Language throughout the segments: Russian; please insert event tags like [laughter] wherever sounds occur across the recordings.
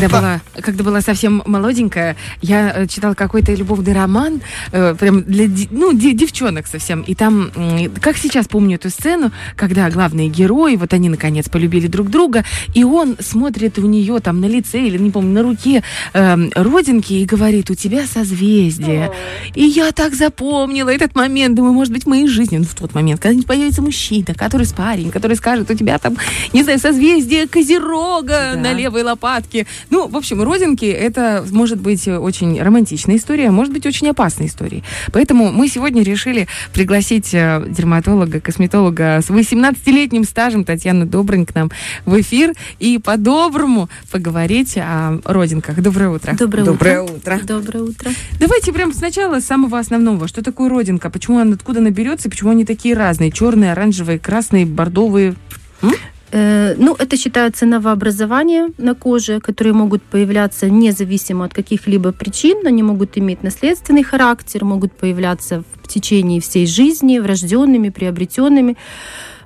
Когда была, когда была совсем молоденькая, я э, читала какой-то любовный роман, э, прям для ну, девчонок совсем. И там, как сейчас помню эту сцену, когда главные герои, вот они наконец полюбили друг друга, и он смотрит у нее там на лице или, не помню, на руке э, родинки и говорит, у тебя созвездие. И я так запомнила этот момент, думаю, может быть, в моей жизни, ну, в тот момент, когда появится мужчина, который с парень, который скажет, у тебя там, не знаю, созвездие Козерога да. на левой лопатке. Ну, в общем, родинки это может быть очень романтичная история, может быть очень опасной историей. Поэтому мы сегодня решили пригласить э, дерматолога, косметолога с 18-летним стажем Татьяну Добрынь к нам в эфир и по-доброму поговорить о родинках. Доброе утро. Доброе, Доброе утро. утро. Доброе утро. Давайте прямо сначала с самого основного. Что такое родинка? Почему она откуда наберется? Почему они такие разные? Черные, оранжевые, красные, бордовые? М? Э, ну, это считается новообразования на коже, которые могут появляться независимо от каких-либо причин. Они могут иметь наследственный характер, могут появляться в течение всей жизни, врожденными, приобретенными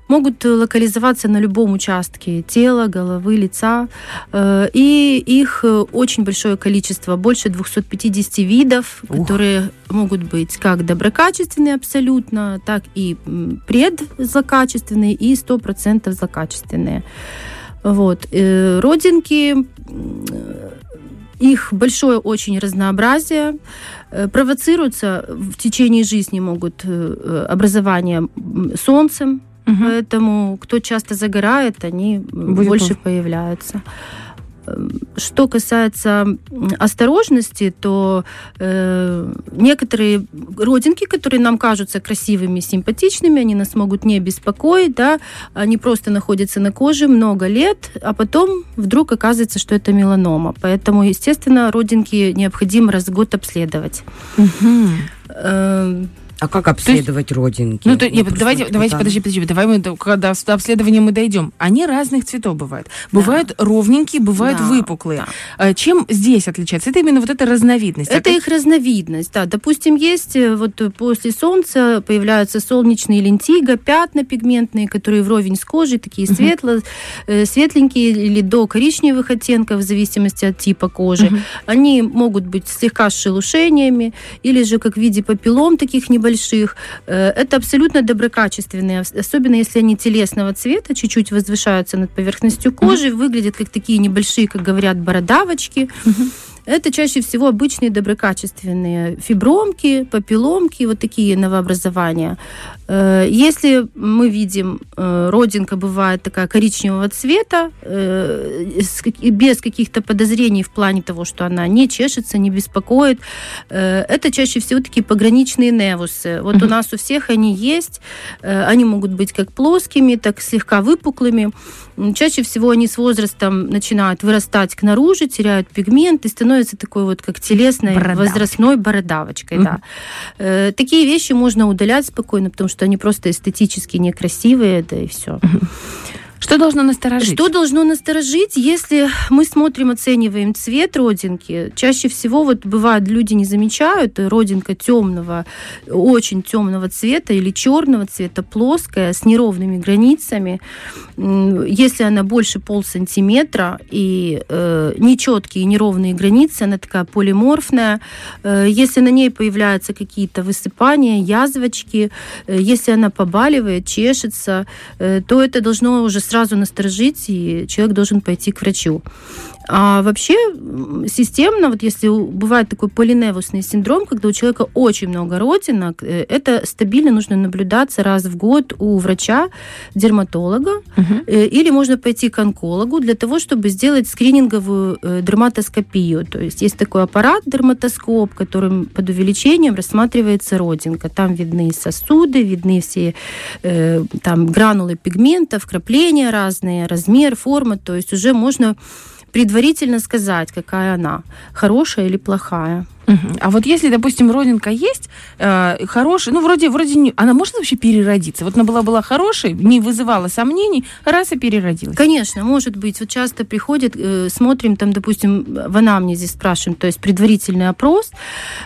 могут локализоваться на любом участке тела, головы, лица. Э, и их очень большое количество, больше 250 видов, Ух. которые могут быть как доброкачественные абсолютно, так и предзлокачественные и 100% злокачественные. Вот. Э, родинки их большое очень разнообразие, э, провоцируются в течение жизни могут образование солнцем, Угу. Поэтому кто часто загорает, они Будет больше пов... появляются. Эм, что касается осторожности, то э, некоторые родинки, которые нам кажутся красивыми, симпатичными, они нас могут не беспокоить, да, они просто находятся на коже много лет, а потом вдруг оказывается, что это меланома. Поэтому, естественно, родинки необходимо раз в год обследовать. Угу. Э, а как обследовать есть, родинки? Ну, то, нет, давайте, давайте, подожди, подожди, давай мы, когда до обследования мы дойдем. Они разных цветов бывают. Да. Бывают ровненькие, бывают да, выпуклые. Да. А чем здесь отличается? Это именно вот эта разновидность. Это а их разновидность, да. Допустим, есть э, вот после солнца появляются солнечные лентиго, пятна пигментные, которые вровень с кожей, такие угу. светло, э, светленькие или до коричневых оттенков, в зависимости от типа кожи. Угу. Они могут быть слегка с шелушениями, или же как в виде папиллом таких небольших больших. Э, это абсолютно доброкачественные, особенно если они телесного цвета, чуть-чуть возвышаются над поверхностью кожи, mm-hmm. выглядят как такие небольшие, как говорят, бородавочки. Mm-hmm. Это чаще всего обычные доброкачественные фибромки, папилломки, вот такие новообразования. Э, если мы видим, э, родинка бывает такая коричневого цвета, э, без каких-то подозрений в плане того, что она не чешется, не беспокоит, это чаще всего такие пограничные невусы. Вот mm-hmm. у нас у всех они есть, они могут быть как плоскими, так слегка выпуклыми. Чаще всего они с возрастом начинают вырастать к наружу, теряют пигмент и становятся такой вот как телесной Бородавочка. возрастной бородавочкой. Mm-hmm. Да. Такие вещи можно удалять спокойно, потому что они просто эстетически некрасивые, да и все. Что должно насторожить? Что должно насторожить, если мы смотрим, оцениваем цвет родинки? Чаще всего вот бывает, люди не замечают, родинка темного, очень темного цвета или черного цвета, плоская, с неровными границами. Если она больше полсантиметра и э, нечеткие, неровные границы, она такая полиморфная. Э, если на ней появляются какие-то высыпания, язвочки, э, если она побаливает, чешется, э, то это должно уже сразу насторожить, и человек должен пойти к врачу. А вообще системно, вот если бывает такой полиневусный синдром, когда у человека очень много родинок, э, это стабильно нужно наблюдаться раз в год у врача, дерматолога, угу. или можно пойти к онкологу для того, чтобы сделать скрининговую э, дерматоскопию. То есть есть такой аппарат дерматоскоп, которым под увеличением рассматривается родинка. Там видны сосуды, видны все там гранулы пигментов, вкрапления разные, размер, форма. То есть уже можно предварительно сказать, какая она, хорошая или плохая. А вот если, допустим, родинка есть, э, хорошая, ну, вроде, вроде не, она может вообще переродиться? Вот она была, была хорошей, не вызывала сомнений, раз и переродилась. Конечно, может быть. Вот часто приходят, э, смотрим там, допустим, в анамнезе спрашиваем, то есть предварительный опрос,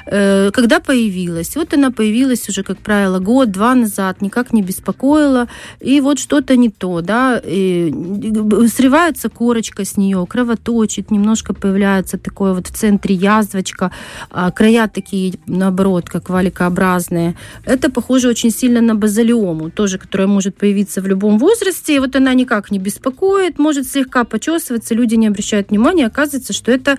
э, когда появилась. Вот она появилась уже, как правило, год-два назад, никак не беспокоила, и вот что-то не то, да, и срывается корочка с нее, кровоточит, немножко появляется такое вот в центре язвочка, а края такие, наоборот, как валикообразные. Это похоже очень сильно на базалиому, тоже, которая может появиться в любом возрасте, и вот она никак не беспокоит, может слегка почесываться, люди не обращают внимания, оказывается, что это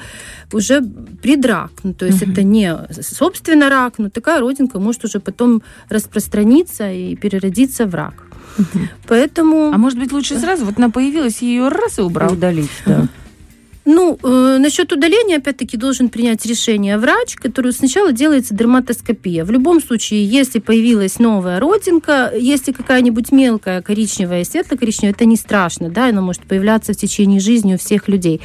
уже предрак, ну, то есть Мгм. это не собственно рак, но такая родинка может уже потом распространиться и переродиться в рак. Поэтому... А может быть, лучше сразу, вот она появилась, ее раз и убрал. Удалить, да. Ну, э, насчет удаления, опять-таки, должен принять решение врач, который сначала делается дерматоскопия. В любом случае, если появилась новая родинка, если какая-нибудь мелкая коричневая, светло-коричневая, это не страшно, да, она может появляться в течение жизни у всех людей.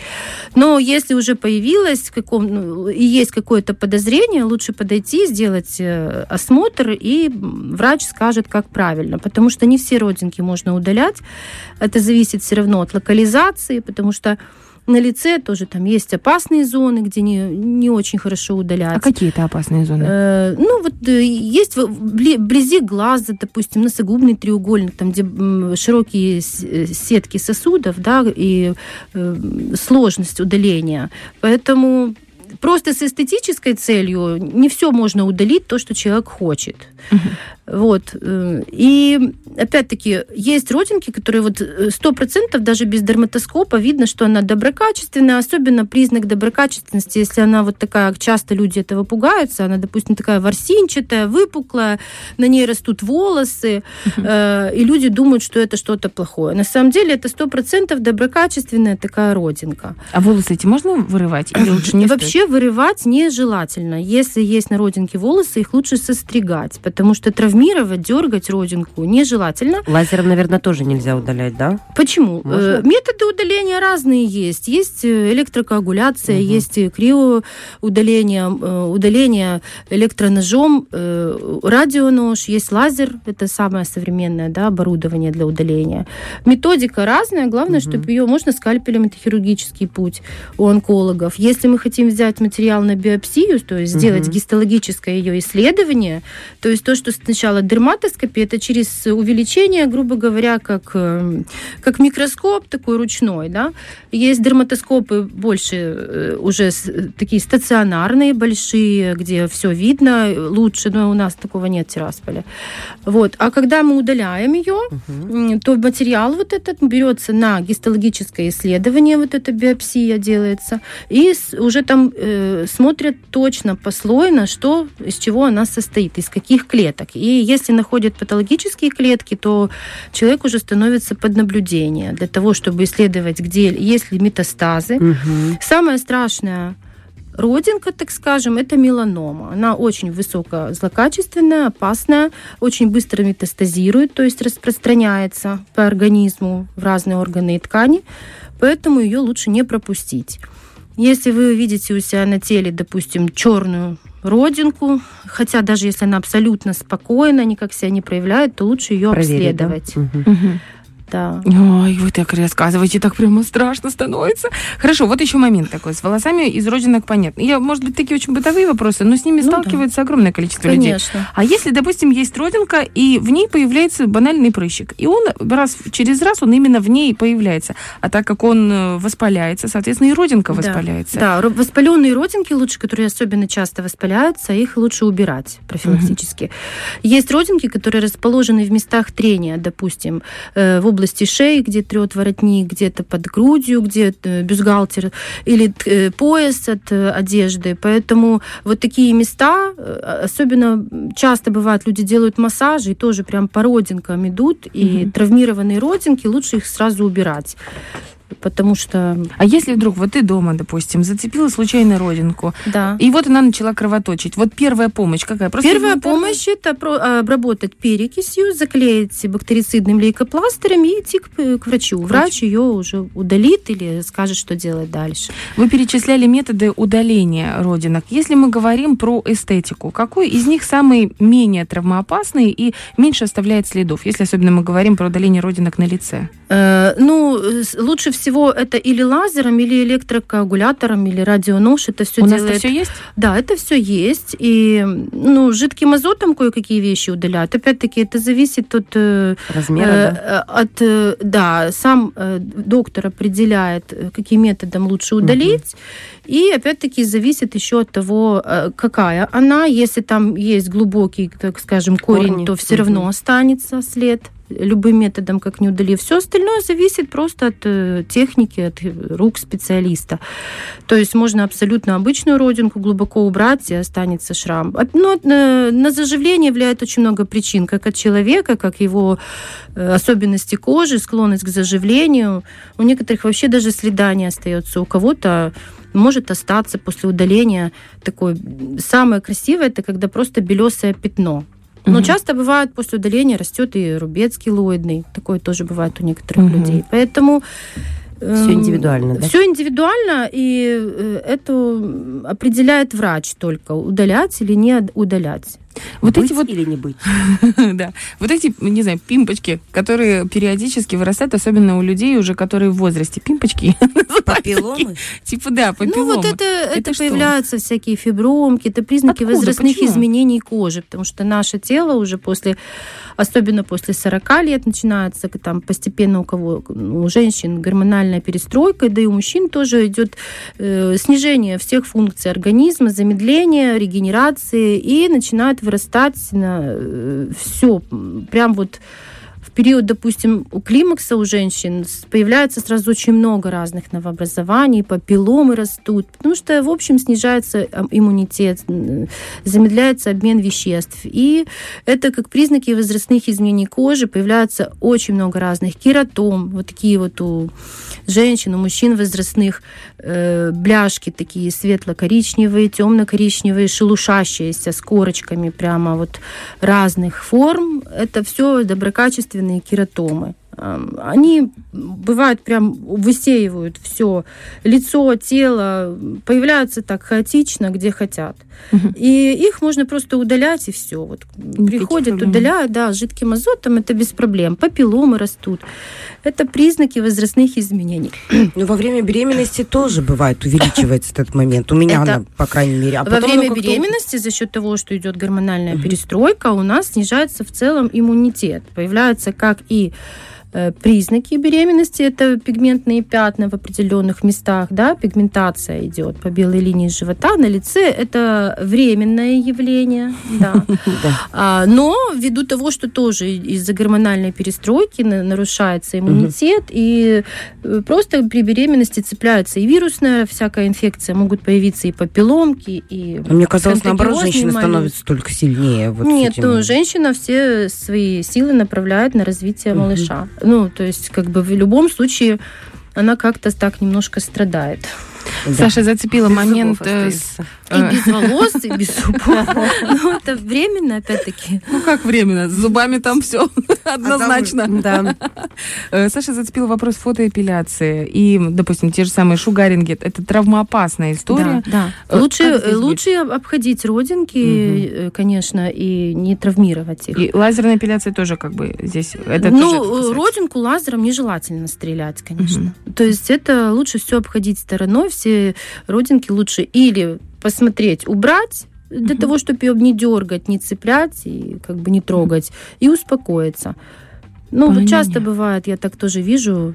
Но если уже появилась каком, ну, и есть какое-то подозрение, лучше подойти, сделать э, осмотр, и врач скажет, как правильно. Потому что не все родинки можно удалять. Это зависит все равно от локализации, потому что на лице тоже там есть опасные зоны, где не, не очень хорошо удалять. А какие это опасные зоны? Э, ну, вот э, есть вблизи глаза, допустим, носогубный треугольник, там, где широкие э, сетки сосудов, да, и э, сложность удаления. Поэтому просто с эстетической целью не все можно удалить, то, что человек хочет. Вот. э, И опять-таки есть родинки, которые вот э, сто процентов даже без дерматоскопа видно, что она доброкачественная, особенно признак доброкачественности, если она вот такая, часто люди этого пугаются, она, допустим, такая ворсинчатая, выпуклая, на ней растут волосы, э, и люди думают, что это что-то плохое. На самом деле это сто процентов доброкачественная такая родинка. А волосы эти можно вырывать или лучше не стоит? Вообще вырывать нежелательно. Если есть на родинке волосы, их лучше состригать, потому что травмировать, дергать родинку нежелательно. Лазером, наверное, тоже нельзя удалять, да? Почему? Можно? Э, Методы удаления разные есть. Есть э, электрокоагуляция, Мгм. есть э, криоудаление, удаление электроножом, радионож, есть лазер, это самое современное да, оборудование для удаления. Методика разная, главное, Мгм. чтобы ее можно скальпелем, это хирургический путь у онкологов. Если мы хотим взять материал на биопсию, то есть сделать Мгм. гистологическое ее исследование, то есть то, что сначала дерматоскопия, это через увеличение, грубо говоря, как, э, как микроскоп такой ручной, да. Есть дерматоскопы больше э, уже такие стационарные, большие, где все видно лучше, но у нас такого нет в Тирасполе. Вот. А когда мы удаляем ее. М, то материал вот этот берется на гистологическое исследование, вот эта биопсия делается, и уже там э, смотрят точно послойно, что, из чего она состоит, из каких клеток. И если находят патологические клетки, то человек уже становится под наблюдение для того, чтобы исследовать, где есть ли метастазы. Мгм. Самое страшное родинка, так скажем, это меланома. Она очень высокозлокачественная, опасная, очень быстро метастазирует, то есть распространяется по организму в разные органы и ткани, поэтому ее лучше не пропустить. Если вы видите у себя на теле, допустим, черную родинку, хотя даже если она абсолютно спокойна, никак себя не проявляет, то лучше ее Проверить, да? обследовать. Мгм. Да. Ой, вы так рассказываете, так прямо страшно становится. Хорошо, вот еще момент такой. С волосами из родинок понятно. Я, может быть, такие очень бытовые вопросы, но с ними Ну да. сталкивается огромное количество людей. Конечно. А если, допустим, есть родинка, и в ней появляется банальный прыщик, и он раз через раз, он именно в ней появляется. А так как он э, воспаляется, соответственно, и родинка Да. воспаляется. Да, ро- воспаленные родинки лучше, которые особенно часто воспаляются, их лучше убирать профилактически. Есть родинки, которые расположены в местах трения, допустим, э, в области шеи, где трет воротник, где-то под грудью, где э, бюстгальтер, или э, пояс от э, одежды. Поэтому вот такие места, особенно часто бывает, люди делают массажи и тоже прям по родинкам идут, и Мгм. травмированные родинки лучше их сразу убирать. Потому что... А если вдруг вот ты дома, допустим, зацепила случайно родинку, Да. и вот она начала кровоточить, вот первая помощь какая? Просто Первая помощь это а, обработать перекисью, заклеить бактерицидным лейкопластырем и идти к, к врачу. Врач ее уже удалит или скажет, что делать дальше. Вы перечисляли методы удаления родинок. Если мы говорим про эстетику, какой из них самый менее травмоопасный и меньше оставляет следов, если особенно мы говорим про удаление родинок на лице? Э, Ну, лучше всего это или лазером, или электрокоагулятором, или радионож. Это все У нас делает это все есть? Да, это все есть. И ну, жидким азотом кое-какие вещи удаляют. Опять-таки, это зависит от, э, Размера, э, да? от э, да, сам э, доктор определяет, каким методом лучше удалить. И опять-таки зависит еще от того, какая она. Если там есть глубокий, так скажем, корень, Корни. то все равно Мгм. останется след любым методом, как не удалив. Все остальное зависит просто от э, техники, от э, рук специалиста. То есть можно абсолютно обычную родинку глубоко убрать, и останется шрам. Но э, на заживление влияет очень много причин, как от человека, как его особенности кожи, склонность к заживлению. У некоторых вообще даже следа не остается. У кого-то может остаться после удаления такое. Самое красивое это когда просто белесое пятно. Но Мгм. часто бывает после удаления растет и рубец килоидный. Такое тоже бывает у некоторых Мгм. людей. Поэтому Всё индивидуально, да? Все индивидуально, и э, это определяет врач только, удалять или не удалять. Вот Быть эти вот или не быть? [laughs] да. Вот эти, не знаю, пимпочки, которые периодически вырастают, особенно у людей уже, которые в возрасте. Пимпочки. [laughs] Папилломы? Типа, да, Ну папилломы. вот это, это, что? появляются всякие фибромки, это признаки Откуда? возрастных Почему? изменений кожи, потому что наше тело уже после, особенно после 40 лет, начинается там постепенно у кого, у женщин гормональная перестройка, да и у мужчин тоже идет э, снижение всех функций организма, замедление, регенерации, и начинает вырастать на все, прям вот период, допустим, у климакса у женщин появляется сразу очень много разных новообразований, папилломы растут, потому что, в общем, снижается э, иммунитет, замедляется обмен веществ. И это как признаки возрастных изменений кожи появляется очень много разных. Кератом, вот такие вот у женщин, у мужчин возрастных э, бляшки такие светло-коричневые, темно-коричневые, шелушащиеся с корочками прямо вот разных форм. Это все доброкачественные кератомы. Эм, Они бывают прям высеивают все лицо, тело, появляются так хаотично, где хотят. Мгм. И их можно просто удалять, и все. Вот приходят, проблем. удаляют, да, жидким азотом, это без проблем. Папилломы растут. Это признаки возрастных изменений. [clears throat] Ну, во время беременности тоже бывает, увеличивается этот момент. У меня Это- она, по крайней мере. А Во время беременности за счет того, что идет гормональная Мгм. перестройка, у нас снижается в целом иммунитет. Появляются как и признаки беременности, это пигментные пятна в определенных местах, да, пигментация идет по белой линии живота, на лице это временное явление, да. [laughs] А, но ввиду того, что тоже из-за гормональной перестройки на- нарушается иммунитет, и э, просто при беременности цепляется и вирусная всякая инфекция, могут появиться и папилломки, и... А Мне казалось, наоборот, моллюски. становятся только сильнее. Нет, ну, женщина все свои силы направляет на развитие малыша. Ну, то есть, как бы в любом случае она как-то так немножко страдает. Да. Саша зацепила Без момент э, с остается. И Э. без волос, и без [laughs] зубов. Ну, это временно, опять-таки. Ну как временно? С зубами там все [laughs] однозначно. Да. Э, Саша зацепила вопрос фотоэпиляции. И, допустим, те же самые шугаринги. Это травмоопасная история. Да, да. Э, Лучше, лучше обходить родинки, э, конечно, и не травмировать их. И лазерная эпиляция тоже как бы здесь... Это ну, родинку лазером нежелательно стрелять, конечно. То есть это лучше все обходить стороной, все родинки лучше или посмотреть, убрать для Мгм. того, чтобы ее не дергать, не цеплять и как бы не трогать, и успокоиться. Ну, вот часто бывает, я так тоже вижу,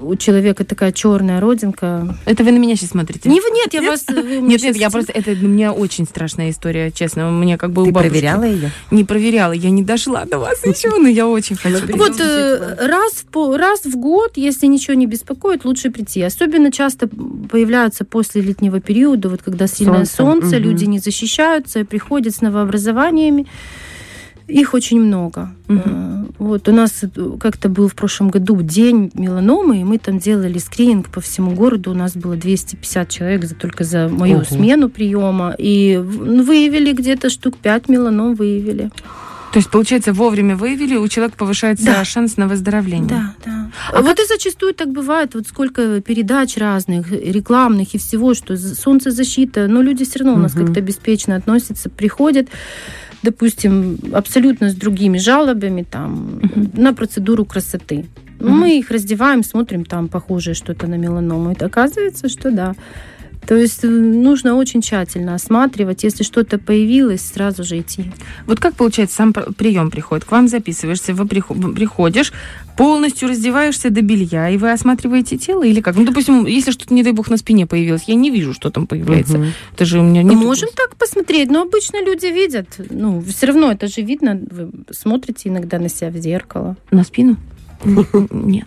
у человека такая черная родинка. Это вы на меня сейчас смотрите? Не, нет, я вы мне Нет, нет, я просто... Это для меня очень страшная история, честно. Мне как бы Ты у проверяла ее? Не проверяла. Я не дошла до вас еще, но я очень хочу. Ну, Вот э, раз в, раз в год, если ничего не беспокоит, лучше прийти. Особенно часто появляются после летнего периода, вот когда сильное Солнце, солнце, люди не защищаются, приходят с новообразованиями. Их очень много. Э, Вот у нас как-то был в прошлом году день меланомы, и мы там делали скрининг по всему городу. У нас было 250 человек за, только за мою Ого. смену приема. И ну, выявили где-то штук 5 меланом выявили. То есть, получается, вовремя выявили, у человека повышается Да. шанс на выздоровление. Да, да. А вот и зачастую так бывает, вот сколько передач разных, рекламных и всего, что солнцезащита, но люди все равно у нас Мгм. как-то беспечно относятся, приходят, допустим, абсолютно с другими жалобами там на процедуру красоты. Мгм. Мы их раздеваем, смотрим, там похожее что-то на меланому. И оказывается, что да. То есть э, нужно очень тщательно осматривать. Если что-то появилось, сразу же идти. Вот как получается сам пр- прием приходит? К вам записываешься, вы прихо- приходишь, полностью раздеваешься до белья, и вы осматриваете тело или как? Ну, допустим, если что-то, не дай бог, на спине появилось, я не вижу, что там появляется. Мгм. Это же у меня не Можем так посмотреть, но обычно люди видят. Ну, все равно это же видно. Вы смотрите иногда на себя в зеркало. на спину. Нет.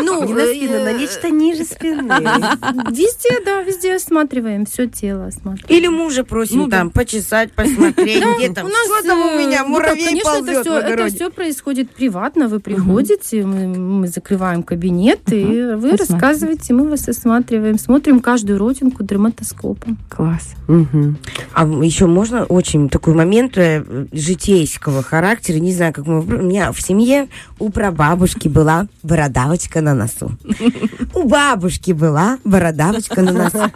Ну, Не на спину, на нечто ниже спины. Везде, да, везде осматриваем, все тело осматриваем. Или мужа просим Ну да. там почесать, посмотреть, где там, что там у э, меня, ну, муравей конечно, это ползет все, это все происходит приватно. Вы приходите, мы, мы закрываем кабинет, и вы рассказываете, мы вас осматриваем, смотрим каждую родинку дерматоскопом. Класс. А еще можно очень такой момент э, житейского характера, не знаю, как мы... У меня в семье у прабабушки была бородавочка на носу. У бабушки была бородавочка на носу.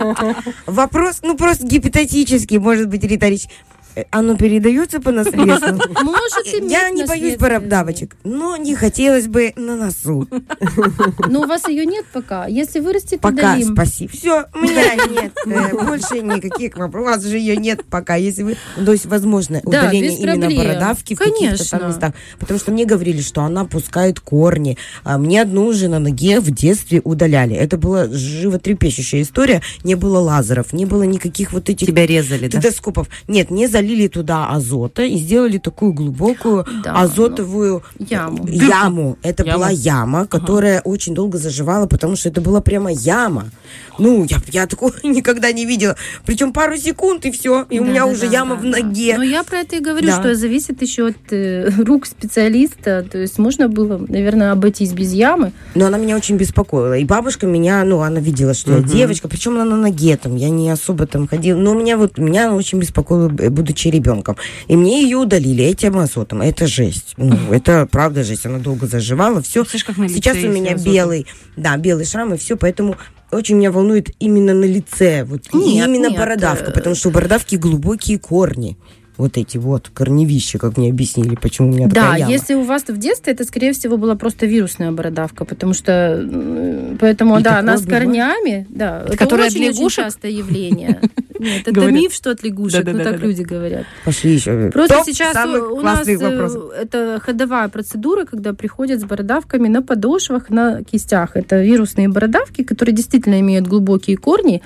Вопрос, ну просто гипотетический, может быть, риторический. Оно передается по наследству? [laughs] Может Я иметь не боюсь бородавочек, но не хотелось бы на носу. [laughs] Но у вас ее нет пока. Если вырастет, Пока, удалим. спасибо. Все, у меня нет. э, Больше никаких вопросов. У вас же ее нет пока. Если вы... То есть, возможно, Да, удаление именно проблем. бородавки в каких-то там местах. Потому что мне говорили, что она пускает корни. А мне одну уже на ноге в детстве удаляли. Это была животрепещущая история. Не было лазеров, не было никаких вот этих Тебя резали, да? Нет, не залили туда азота и сделали такую глубокую Да, азотовую Яму. яму. Это Яму. была яма, которая очень долго заживала, потому что это была прямо яма. Ну, я, я такого [laughs] никогда не видела. Причем пару секунд, и все. И у Да, меня да, уже да, яма да, в да. ноге. Но я про это и говорю, Да. что зависит еще от э, [laughs] рук специалиста. То есть можно было, наверное, обойтись без ямы. Но она меня очень беспокоила. И бабушка меня, ну, она видела, что я девочка, причем она на ноге там, я не особо там ходила. Но меня вот, меня она очень беспокоила, б- будучи ребенком. И мне ее удалили этим азотом. Это жесть. Ну, это правда жесть. Она долго заживала, все. Как Сейчас у меня азотом. белый, да, белый шрам и все, поэтому очень меня волнует именно на лице, вот Нет, именно нет, бородавка, э, потому что у бородавки глубокие корни. Вот эти вот корневища, как мне объяснили, почему у меня Да, такая яма. если у вас в детстве, это, скорее всего, была просто вирусная бородавка, потому что, поэтому, И да, она с корнями, да, это Которая от очень, очень лягушек? частое явление. [laughs] Нет, это Говорят. миф, что от лягушек, ну так Да-да-да-да. люди говорят. Пошли еще. Просто Топ сейчас самых у нас э, вопросов. это ходовая процедура, когда приходят с бородавками на подошвах, на кистях. Это вирусные бородавки, которые действительно имеют глубокие корни.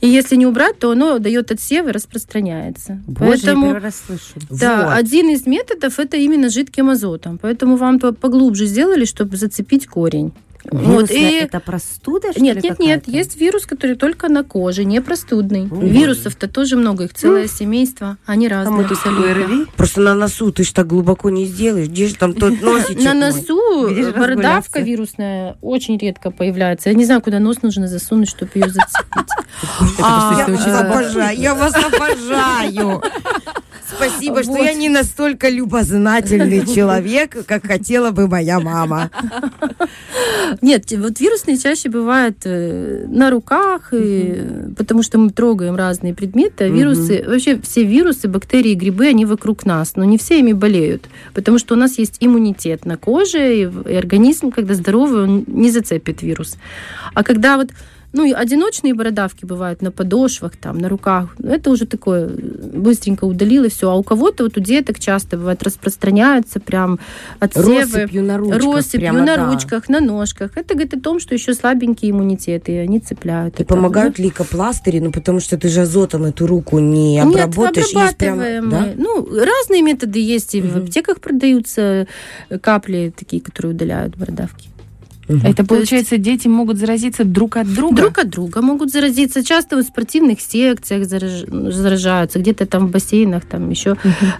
И если не убрать, то оно дает отсев и распространяется. Боже, Поэтому слышу. да, Вот. один из методов это именно жидким азотом. Поэтому вам то поглубже сделали, чтобы зацепить корень. Вот, и- Это простуда, что Нет, ли, нет, нет, есть вирус, который только на коже, не простудный. Мгм. Вирусов-то тоже много, их целое семейство, они А разные мы тут абсолютно. Просто на носу ты ж так глубоко не сделаешь. Где же там тот [laughs] носичек На носу же бородавка вирусная очень редко появляется. Я не знаю, куда нос нужно засунуть, чтобы ее зацепить. [laughs] А, Я это вас забавно. обожаю, я вас обожаю. [laughs] Спасибо, что я не настолько любознательный [laughs] человек, как хотела бы моя мама. Нет, вот вирусные чаще бывают э, на руках, и, потому что мы трогаем разные предметы. А вирусы, вообще все вирусы, бактерии, грибы, они вокруг нас, но не все ими болеют, потому что у нас есть иммунитет на коже, и организм, когда здоровый, он не зацепит вирус. А когда вот ну, и одиночные бородавки бывают на подошвах, там, на руках. Ну, Это уже такое, э, быстренько удалил, и все. А у кого-то, вот у деток часто бывает, распространяются прям отсевы. Россыпью на ручках. Россыпью прямо, на да. ручках, на ножках. Это говорит о том, что еще слабенький иммунитет, и они цепляют. И это. помогают лейкопластыри, ну потому что ты же азотом эту руку не Нет, обработаешь. есть прямо- обрабатываем да? Ну, разные методы есть. И в Мгм. аптеках продаются э, капли такие, которые удаляют бородавки. Это То есть- получается, дети могут заразиться друг от друга? Друг от друга могут заразиться. Часто в спортивных секциях зараж- заражаются, где-то там в бассейнах, там еще.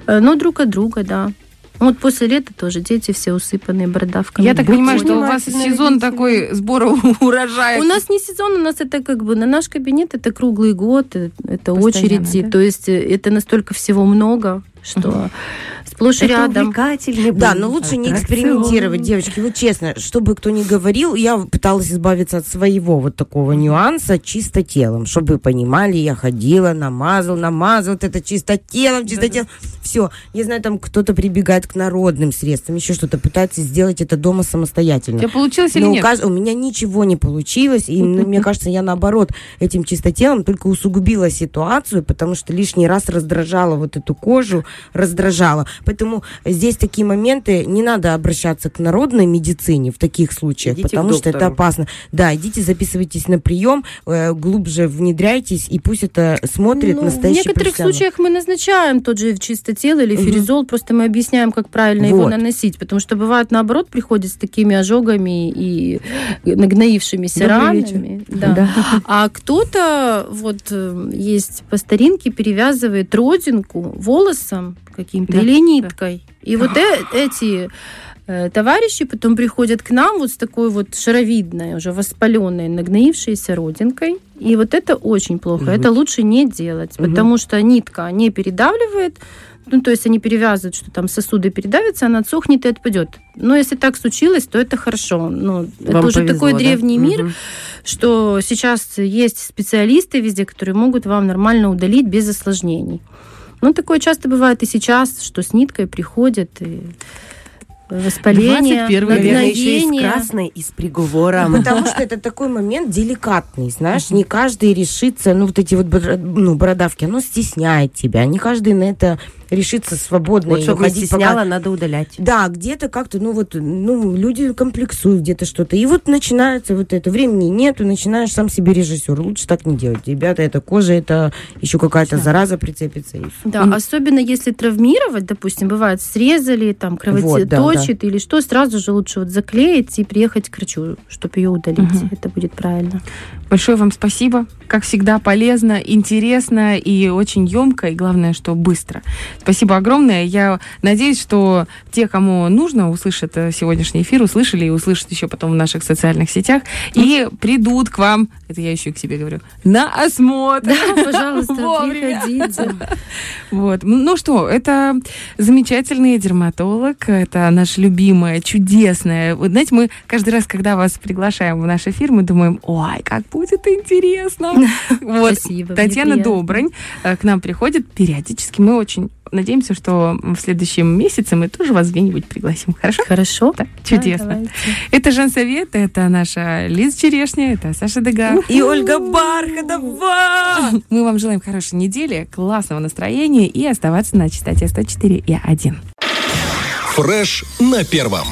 Э, Но друг от друга, да. Вот после лета тоже дети все усыпанные бородавками. Я так Будьте понимаю, что у вас сезон родители. такой сбора [laughs] урожая. У нас не сезон, у нас это как бы на наш кабинет это круглый год, э, это Постоянно, очереди, да? то есть э, это настолько всего много, что сплошь Это рядом. увлекательный Да, но лучше не экспериментировать, девочки. Вот честно, чтобы кто ни говорил, я пыталась избавиться от своего вот такого нюанса чисто телом. Чтобы вы понимали, я ходила, намазал, намазал, вот это чисто телом, чисто телом. Все. Я знаю, там кто-то прибегает к народным средствам, еще что-то, пытается сделать это дома У самостоятельно. тебя получилось или Но у, нет? кажд- у меня ничего не получилось, и ну, мне [laughs] кажется, я наоборот этим чистотелом только усугубила ситуацию, потому что лишний раз раздражала вот эту кожу, раздражала. Поэтому здесь такие моменты не надо обращаться к народной медицине в таких случаях, Идите потому что это опасно. Да, идите, записывайтесь на прием, э, глубже внедряйтесь, и пусть это смотрит Ну, в настоящий некоторых профессионал. случаях мы назначаем тот же чистотел или Мгм. феризол, просто мы объясняем, как правильно его Вот. наносить, потому что бывает наоборот приходит с такими ожогами и нагноившимися Добрый ранами. Да. А кто-то вот э, есть по старинке перевязывает родинку волосом каким-то Да, или ниткой. И вот э- эти э, товарищи потом приходят к нам вот с такой вот шаровидной, уже воспаленной, нагноившейся родинкой. И вот это очень плохо. Мгм. Это лучше не делать, Мгм. потому что нитка не передавливает, ну, то есть они перевязывают, что там сосуды передавятся, она отсохнет и отпадет. Но если так случилось, то это хорошо. Ну, это Вам уже повезло, такой да? древний мир, Мгм. что сейчас есть специалисты везде, которые могут вам нормально удалить без осложнений. Ну, такое часто бывает и сейчас, что с ниткой приходят и воспаление, 21 век. Наверное, еще и с нагноение. красной, и с приговором. Потому что это такой момент деликатный, знаешь, не каждый решится, ну вот эти вот ну, бородавки, оно стесняет тебя, не каждый на это решится свободно. Вот и чтобы не уходить, пока- стесняла, надо удалять. Да, где-то как-то, ну вот, ну, люди комплексуют где-то что-то. И вот начинается вот это, времени нету, начинаешь сам себе режиссер. Лучше так не делать. Ребята, это кожа, это еще какая-то зараза прицепится. и. Да, особенно если травмировать, допустим, бывает, срезали, там Вот, да, кровоточит или что, сразу же лучше вот заклеить и приехать к врачу, чтобы ее удалить. Мгм. Это будет правильно. Большое вам спасибо. Как всегда, полезно, интересно и очень емко, и главное, что быстро. Спасибо огромное. Я надеюсь, что те, кому нужно, услышат э, сегодняшний эфир, услышали и услышат еще потом в наших социальных сетях, и придут к вам, это я еще и к себе говорю, на осмотр. Да, пожалуйста, [laughs] приходите. [laughs] Вот. Ну что, это замечательный дерматолог, это наша любимая, чудесная. Вот знаете, мы каждый раз, когда вас приглашаем в наш эфир, мы думаем, ой, как будет интересно. [laughs] Вот. Спасибо. Татьяна. Добрань э, к нам приходит периодически. Мы очень надеемся, что в следующем месяце мы тоже вас где-нибудь пригласим. Хорошо? Хорошо. Да, чудесно. давайте. это Женсовет, это наша Лиза Черешня, это Саша Дега. И Ольга Бархатова! [laughs] Мы вам желаем хорошей недели, классного настроения и оставаться на частоте 104 и 1. Фреш на первом.